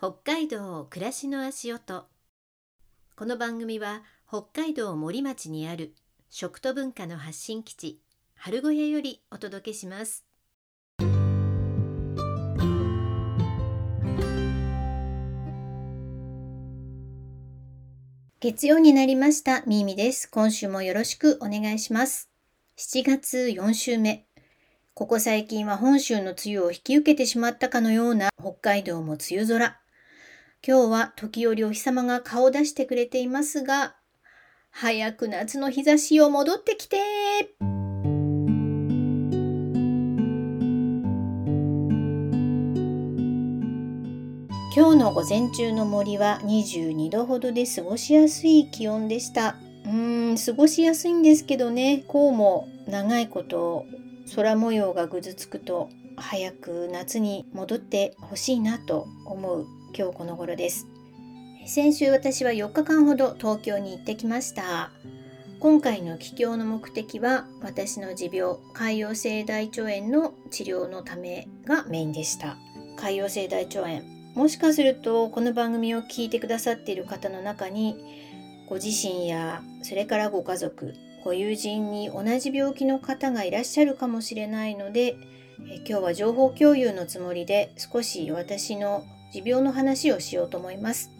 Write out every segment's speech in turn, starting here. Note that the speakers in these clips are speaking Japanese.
北海道暮らしの足音。この番組は北海道森町にある食と文化の発信基地春小屋よりお届けします。月曜になりました。みーみです。今週もよろしくお願いします。7月4週目ここ最近は本州の梅雨を引き受けてしまったかのような北海道も梅雨空。今日は時折お日様が顔を出してくれていますが、早く夏の日差しを戻ってきて。今日の午前中の森は22度ほどで過ごしやすい気温でした。うーん、過ごしやすいんですけどね、こうも長いこと空模様がぐずつくと早く夏に戻ってほしいなと思う。今日この頃です。先週私は4日間ほど東京に行ってきました。今回の帰郷の目的は私の持病潰瘍性大腸炎の治療のためがメインでした。潰瘍性大腸炎。もしかするとこの番組を聞いてくださっている方の中にご自身やそれからご家族ご友人に同じ病気の方がいらっしゃるかもしれないので今日は情報共有のつもりで少し私の持病の話をしようと思います。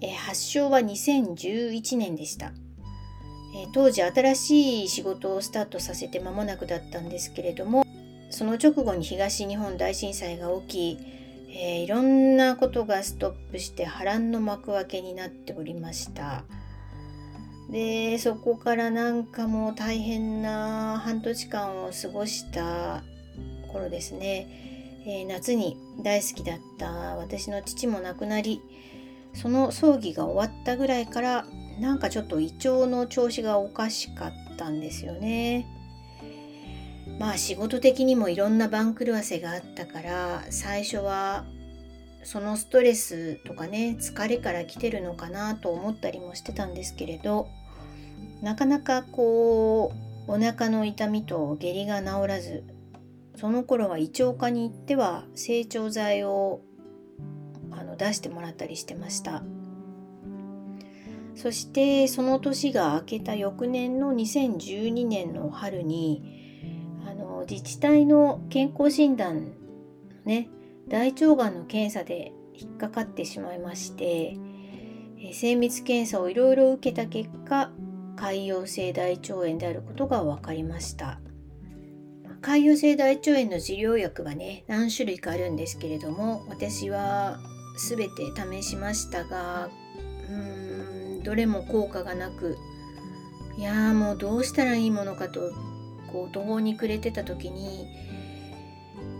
え発症は2011年でした。え当時新しい仕事をスタートさせて間もなくだったんですけれどもその直後に東日本大震災が起き、えー、いろんなことがストップして波乱の幕開けになっておりました。でそこからなんかもう大変な半年間を過ごした頃ですねえー、夏に大好きだった私の父も亡くなりその葬儀が終わったぐらいからなんかちょっと胃腸の調子がおかしかったんですよね。まあ仕事的にもいろんな番狂わせがあったから最初はそのストレスとかね疲れから来てるのかなと思ったりもしてたんですけれどなかなかこうお腹の痛みと下痢が治らずその頃は胃腸科に行っては成長剤をあの出してもらったりしてました。そしてその年が明けた翌年の2012年の春にあの自治体の健康診断ね大腸がんの検査で引っかかってしまいまして精密検査をいろいろ受けた結果潰瘍性大腸炎であることが分かりました。潰瘍性大腸炎の治療薬はね何種類かあるんですけれども私は全て試しましたがうーんどれも効果がなくいやーもうどうしたらいいものかとこう途方に暮れてた時に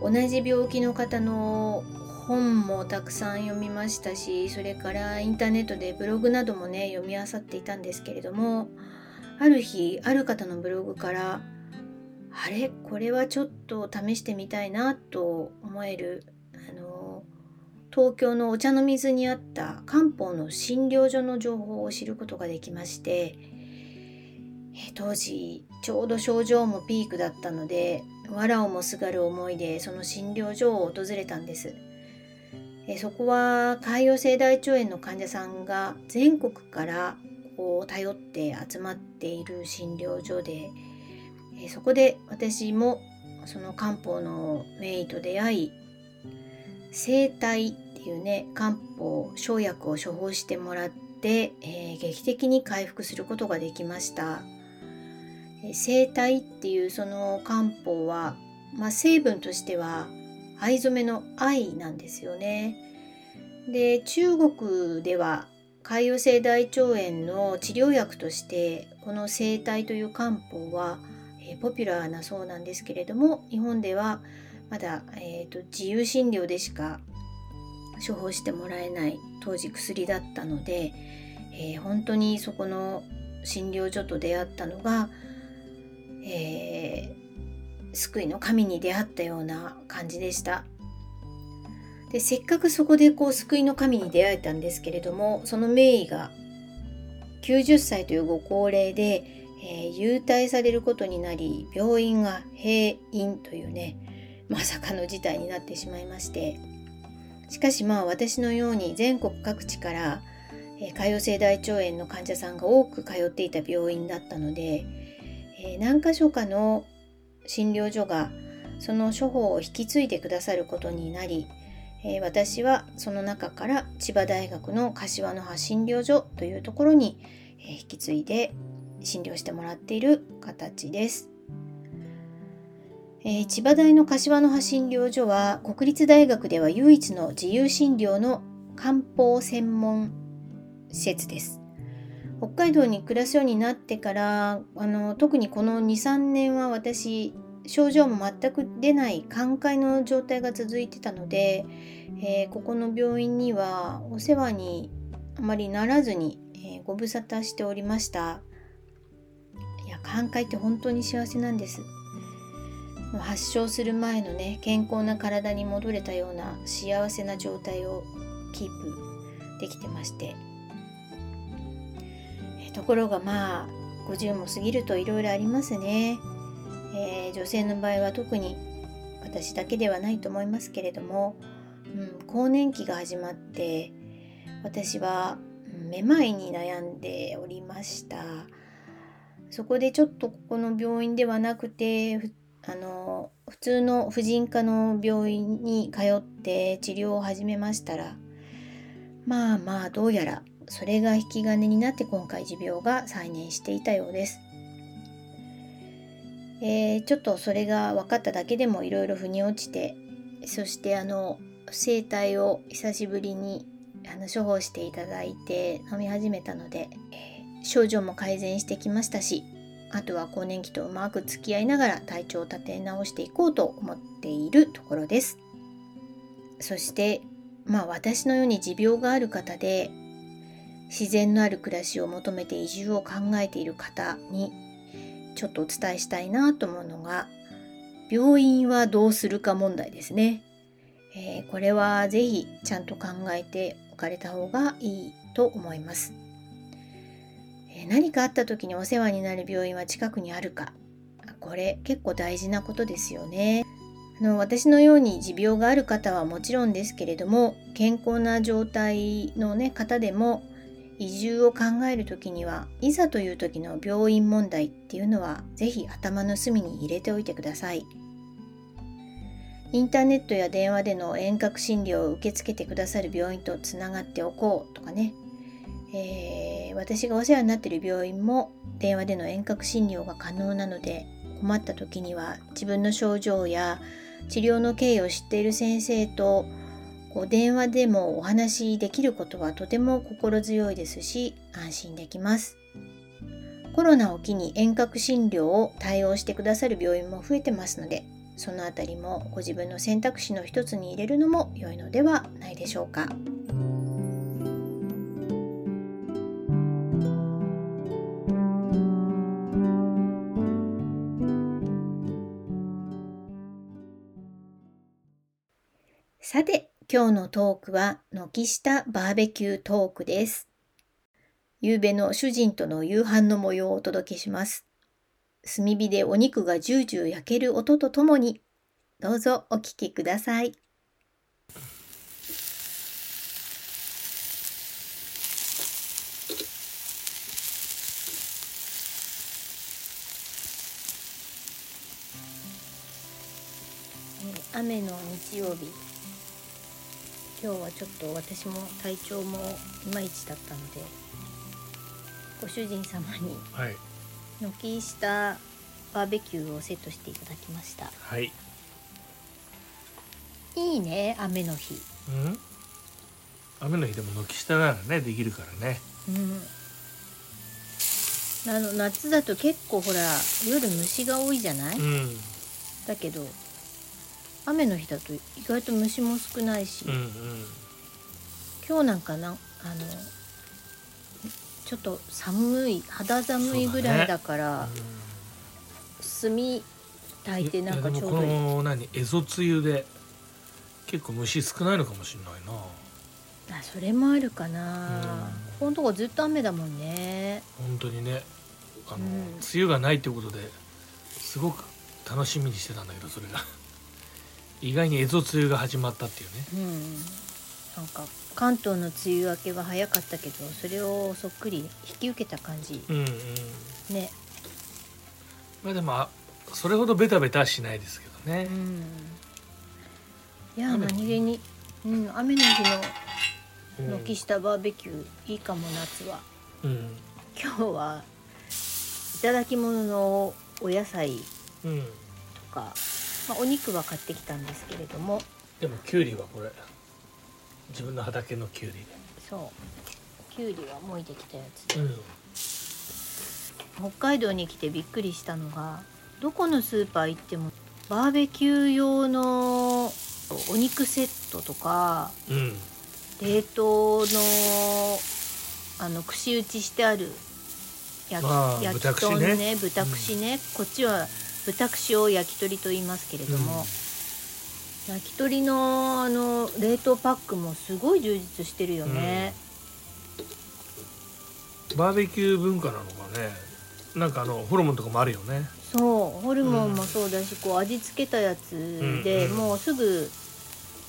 同じ病気の方の本もたくさん読みましたしそれからインターネットでブログなどもね読み漁っていたんですけれどもある日ある方のブログからあれ？これはちょっと試してみたいなと思える。あの東京のお茶の水にあった漢方の診療所の情報を知ることができまして当時ちょうど症状もピークだったので藁をもすがる思いでその診療所を訪れたんです。そこは潰瘍性大腸炎の患者さんが全国からこう頼って集まっている診療所でえそこで私もその漢方の名医と出会い生体っていうね漢方生薬を処方してもらって、えー、劇的に回復することができました。生体っていうその漢方は、まあ、成分としては藍染めの藍なんですよね。で中国では潰瘍性大腸炎の治療薬としてこの生体という漢方はえポピュラーなそうなんですけれども日本ではまだ、えーと、自由診療でしか処方してもらえない当時薬だったので、えー、本当にそこの診療所と出会ったのが、えー、救いの神に出会ったような感じでした。でせっかくそこでこう救いの神に出会えたんですけれどもその名医が90歳というご高齢でえー、優待されることになり病院が閉院というねまさかの事態になってしまいまして。しかしまあ私のように全国各地からえ潰瘍性大腸炎の患者さんが多く通っていた病院だったので、え何箇所かの診療所がその処方を引き継いでくださることになり、え私はその中から千葉大学の柏の葉診療所というところに、引き継いで診療してもらっている形です。えー、千葉大の柏の葉診療所は国立大学では唯一の自由診療の漢方専門施設です。北海道に暮らすようになってからあの特にこの23年は私症状も全く出ない寛解の状態が続いてたので、えー、ここの病院にはお世話にあまりならずに、えー、ご無沙汰しておりました寛解って本当に幸せなんです。発症する前のね健康な体に戻れたような幸せな状態をキープできてまして。ところがまあ50も過ぎるといろいろありますね、えー、女性の場合は特に私だけではないと思いますけれども、うん、更年期が始まって私はめまいに悩んでおりました。そこでちょっとここの病院ではなくてあの普通の婦人科の病院に通って治療を始めましたらまあまあどうやらそれが引き金になって今回持病が再燃していたようです。えー、ちょっとそれが分かっただけでもいろいろ腑に落ちてそしてあの整体を久しぶりにあの処方していただいて飲み始めたので、えー、症状も改善してきましたしあとは更年期とうまく付き合いながら体調を立て直していこうと思っているところです。そしてまあ私のように持病がある方で自然のある暮らしを求めて移住を考えている方にちょっとお伝えしたいなと思うのが病院はどうするか問題ですね。えー、これはぜひちゃんと考えておかれた方がいいと思います。何かあった時にお世話になる病院は近くにあるかこれ結構大事なことですよね。あの私のように持病がある方はもちろんですけれども健康な状態の、ね、方でも移住を考える時にはいざという時の病院問題っていうのは是非頭の隅に入れておいてください。インターネットや電話での遠隔診療を受け付けてくださる病院とつながっておこうとかね、えー、私がお世話になっている病院も電話での遠隔診療が可能なので困った時には自分の症状や治療の経緯を知っている先生とこう電話でもお話しできることはとても心強いですし安心できます。コロナを機に遠隔診療を対応してくださる病院も増えてますのでそのあたりもご自分の選択肢の一つに入れるのも良いのではないでしょうか。今日のトークは軒下バーベキュートークです。夕べの主人との夕飯の模様をお届けします。炭火でお肉がジュージュー焼ける音とともに、どうぞお聞きください。雨の日曜日今日はちょっと私も体調もいまいちだったのでご主人様に軒下バーベキューをセットしていただきました。はい。いいね雨の日。うん？雨の日でも軒下ならねできるからね。うん。あの夏だと結構ほら夜虫が多いじゃない、うん、だけど雨の日だと意外と虫も少ないし、うんうん、今日なんかなあのちょっと寒い肌寒いぐらいだから、ねうん、炭炊いてなんかちょうどいい。この何エゾ梅雨で結構虫少ないのかもしれないな。あそれもあるかな、うん、ここのとこずっと雨だもんね。本当にねあの、うん、梅雨がないってことですごく楽しみにしてたんだけどそれが意外に蝦夷梅雨が始まったっていうね、うん、なんか関東の梅雨明けは早かったけどそれをそっくり引き受けた感じ。うんうん。ね。まあでもあそれほどベタベタはしないですけどね。うん。いや何気に、うん、雨の日うんの軒下バーベキューいいかも夏は。うん。今日はいただき物のお野菜うん。とか、まあ、お肉は買ってきたんですけれども。でもキュウリはこれ。自分の畑のキュウリそう。きゅうりはもいできたやつで。でうん。北海道に来てびっくりしたのがどこのスーパー行ってもバーベキュー用のお肉セットとかうん。冷凍のあの串打ちしてある焼き,、ああ焼き豚串ね豚ね。豚串ね、こっちは豚串を焼き鳥と言いますけれども、焼き鳥のあの冷凍パックもすごい充実してるよね、バーベキュー文化なのかね。なんかあのホルモンとかもあるよね。そうホルモンもそうだし、こう味付けたやつで、うんうん。もうすぐ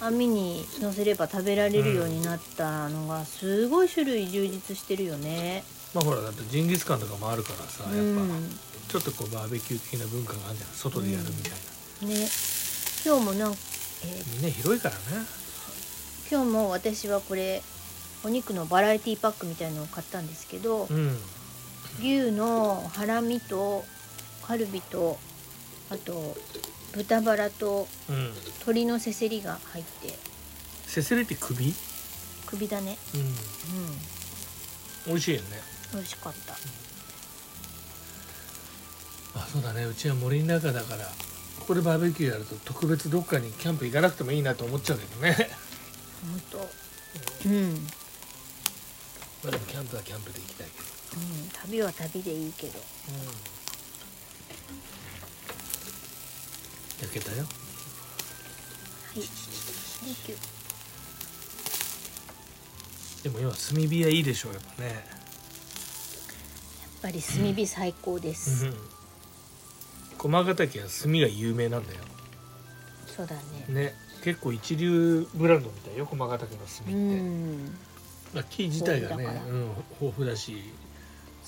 網にのせれば食べられるようになったのがすごい種類充実してるよね。まあほらだってジンギスカンとかもあるからさやっぱ、うん。ちょっとこうバーベキュー的な文化があるじゃん外でやるみたいな、ね。今日もなん、えー。みんな広いからね今日も私はこれお肉のバラエティパックみたいのを買ったんですけど、うん。牛のハラミとカルビとあと豚バラとうん。鶏のせせりが入って。せせりって首？首だね。うん。うん。美味しいよね美味しかった。あそうだね。うちは森の中だからここでバーベキューやると特別どっかにキャンプ行かなくてもいいなと思っちゃうけどね。本当。うん、うん、まあでもキャンプはキャンプで行きたいけど。旅は旅でいいけど。焼けたよ。はい。でも今炭火はいいでしょうやっぱねぱり炭火最高です、うん駒ヶ岳は炭が有名なんだよ。そうだね。ね。結構一流ブランドみたいよ駒ヶ岳の炭って、うん。まあ、木自体がね豊富だから。うん、豊富だし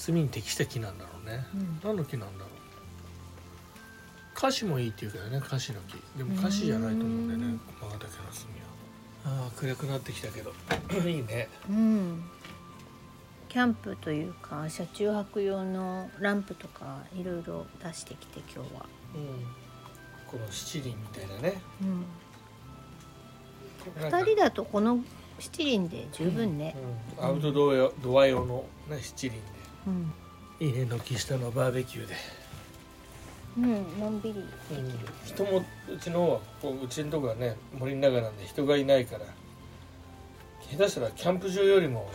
炭に適した木なんだろうね、うん。何の木なんだろう。菓子もいいっていうけどね菓子の木。でも菓子じゃないと思うんだよね駒ヶ岳の炭は。ああ暗くなってきたけど。いいね。うんキャンプというか車中泊用のランプとかいろいろ出してきて今日は、うん。この七輪みたいなね。うん、なんか2人だとこの七輪で十分ね、うん。アウトドアドア用の、ね、七輪うん。でいいね軒下のバーベキューで、うん、のんびりできる、人もうちの方はこううちのとこはね森の中なんで人がいないから下手したらキャンプ場よりも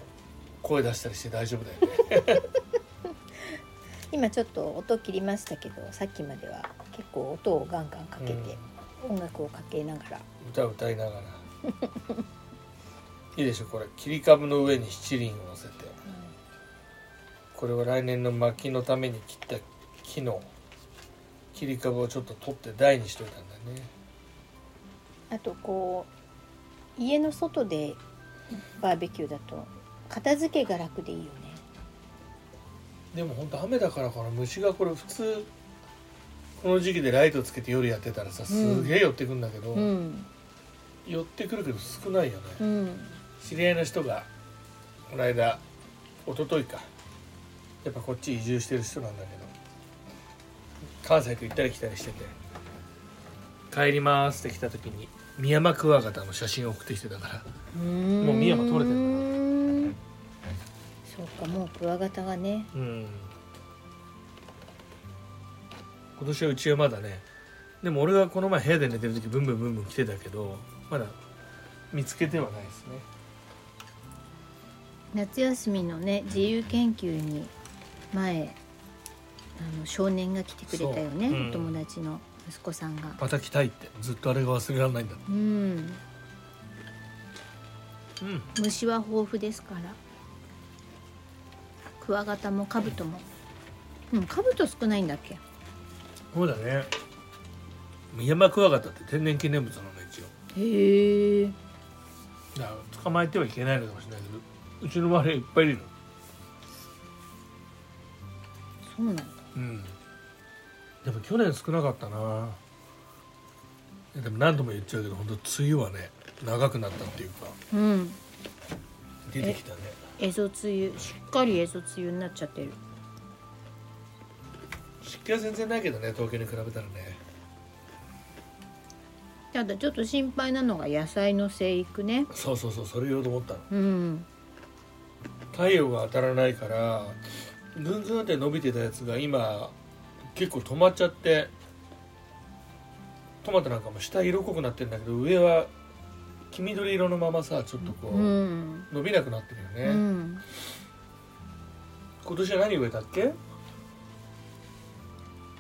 声出したりして大丈夫だよね。今ちょっと音切りましたけどさっきまでは結構音をガンガンかけて、音楽をかけながら。歌歌いながら。いいでしょこれ。切り株の上に七輪を乗せて。これは来年の薪のために切った木の切り株をちょっと取って台にしといたんだね。あとこう家の外でバーベキューだと片付けが楽でいいよね。でも本当雨だからかな虫がこれ普通この時期でライトつけて夜やってたらさすげえ寄ってくんだけど、うん。寄ってくるけど少ないよね、うん。知り合いの人がこの間一昨日か。やっぱこっち移住してる人なんだけど関西と行ったり来たりしてて帰りますって来た時にミヤマクワガタの写真を送ってきてたからもう深山取れてるるそうかもうクワガタがね。うん。今年はうちはまだね。でも俺がこの前部屋で寝てる時ブンブンブンブン来てたけどまだ見つけてはないですね。夏休みのね自由研究に前あの少年が来てくれたよね、そう。うん。お友達の息子さんが。また来たいって。ずっとあれが忘れられないんだ。うん。うん。虫は豊富ですからクワガタもカブトも。うんカブト少ないんだっけ？そうだね。ミヤマクワガタって天然記念物なの一応。へえ。だから捕まえてはいけないのかもしれないけどうちの周りはいっぱいいるの。そうなんだ。うん。でも去年少なかったな。でも何度も言っちゃうけど本当梅雨はね長くなったっていうかうん。出てきたねエゾ梅雨しっかりエゾ梅雨になっちゃってる。湿気は全然ないけどね東京に比べたらね。ただちょっと心配なのが野菜の生育ね。そうそうそうそれ言おうと思ったの。うん。太陽が当たらないからぐんぐんって伸びてたやつが今結構止まっちゃってトマトなんかも下色濃くなってるんだけど上は黄緑色のままさちょっとこう、うん。伸びなくなってるよね、うん。今年は何植えたっけ？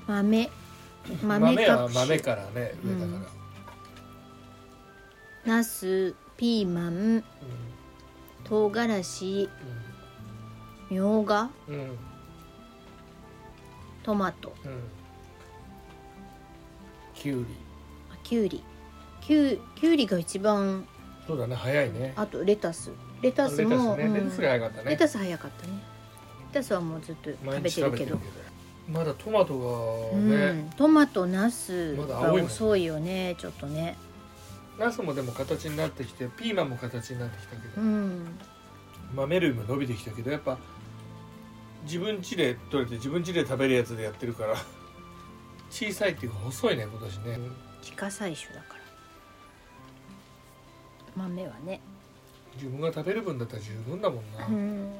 豆。豆豆は豆からね植えたから、ナスピーマン唐辛子みょうがうんうん。トマト。うん。きゅうり。あきゅうりきゅうきゅうりが一番そうだね早いね。あとレタス。レタスレタスもうん。ねレタスが早かったね。レタス早かったね。レタスはもうずっと食毎べてるけど。まだトマトがうね、ん、トマトナスが遅いよねちょっとね。ナスもでも形になってきてピーマンも形になってきたけど、うん。豆類も伸びてきたけどやっぱ自分家で取れて自分家で食べるやつでやってるから小さいっていうか細いね今年ね。自家採取だから豆はね。自分が食べる分だったら十分だもんな、うん。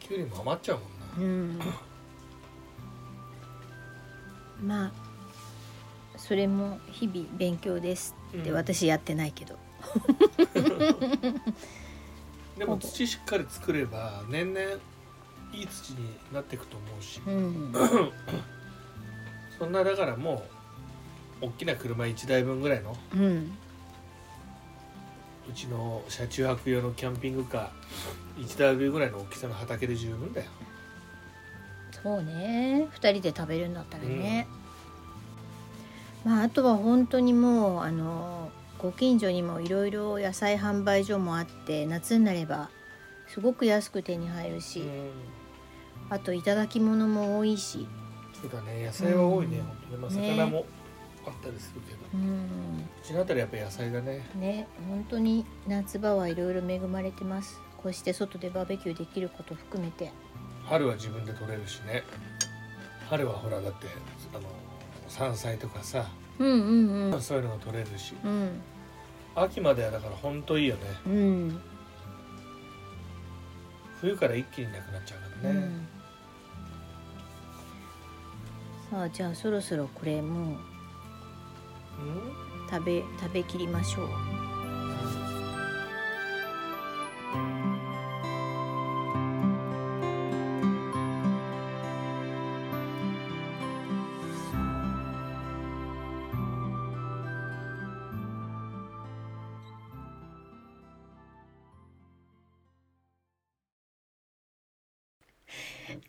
きゅうりも余っちゃうもんな、うん。まあそれも日々勉強ですってうん。私やってないけど、でも土しっかり作れば年々いい土になっていくと思うし、うん、そんなだからもう大きな車1台分ぐらいのうん、うちの車中泊用のキャンピングカー1台分ぐらいの大きさの畑で十分だよ。そうね。2人で食べるんだったらね、まああとは本当にもうあのご近所にもいろいろ野菜販売所もあって夏になればすごく安く手に入るし、うん。あと頂き物も多いし、そうだね。野菜は多いね、うん。本当に。まあね。魚もあったりするけど、ううん、ちのあたりやっぱ野菜だね。ね本当に夏場はいろいろ恵まれてます。こうして外でバーベキューできること含めて。春は自分で取れるしね。春はほらだってあの山菜とかさ、うんうんうん。そういうのが取れるし。うん。秋まではだから本当いいよね。うん。冬から一気になくなっちゃうからね、うん。さあじゃあそろそろこれもううん食べ食べきりましょう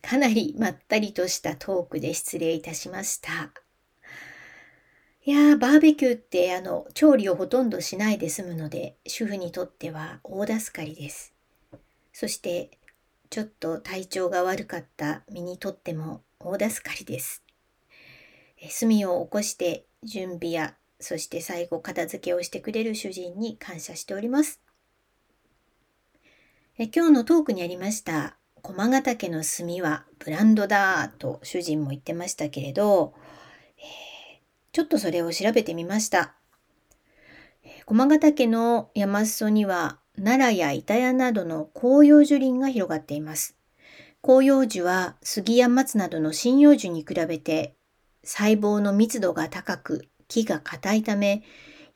かなりまったりとしたトークで失礼いたしました。いやー、バーベキューってあの調理をほとんどしないで済むので、主婦にとっては大助かりです。そして、ちょっと体調が悪かった身にとっても大助かりです。え炭を起こして準備や、そして最後片付けをしてくれる主人に感謝しております。え今日のトークにありました、駒ヶ岳の炭はブランドだと主人も言ってましたけれど、ちょっとそれを調べてみました。駒ヶ岳の山裾には奈良や板谷などの広葉樹林が広がっています。広葉樹は杉や松などの針葉樹に比べて細胞の密度が高く木が硬いため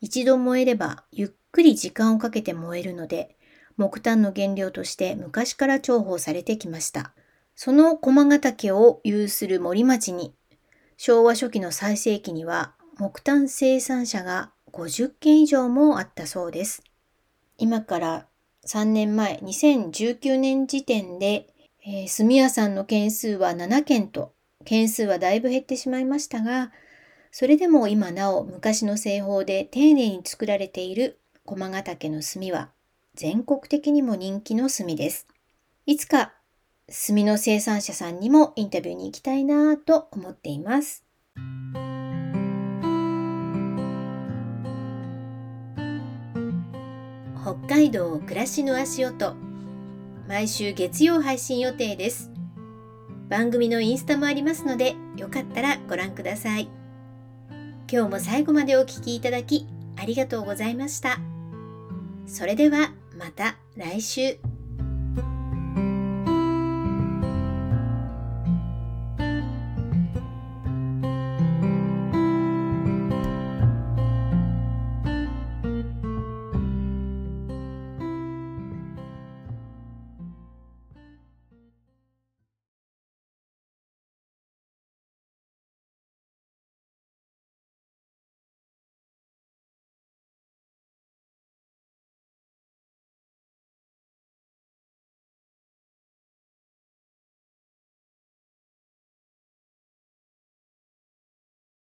一度燃えればゆっくり時間をかけて燃えるので木炭の原料として昔から重宝されてきました。その駒ヶ岳を有する森町に昭和初期の最盛期には木炭生産者が50件以上もあったそうです。今から3年前、2019年時点で、えー炭屋さんの件数は7件と、件数はだいぶ減ってしまいましたが、それでも今なお昔の製法で丁寧に作られている駒ヶ岳の炭は全国的にも人気の炭です。いつか炭の生産者さんにもインタビューに行きたいなと思っています。北海道暮らしの足音。毎週月曜配信予定です。番組のインスタもありますのでよかったらご覧ください。今日も最後までお聴きいただきありがとうございました。それではまた来週。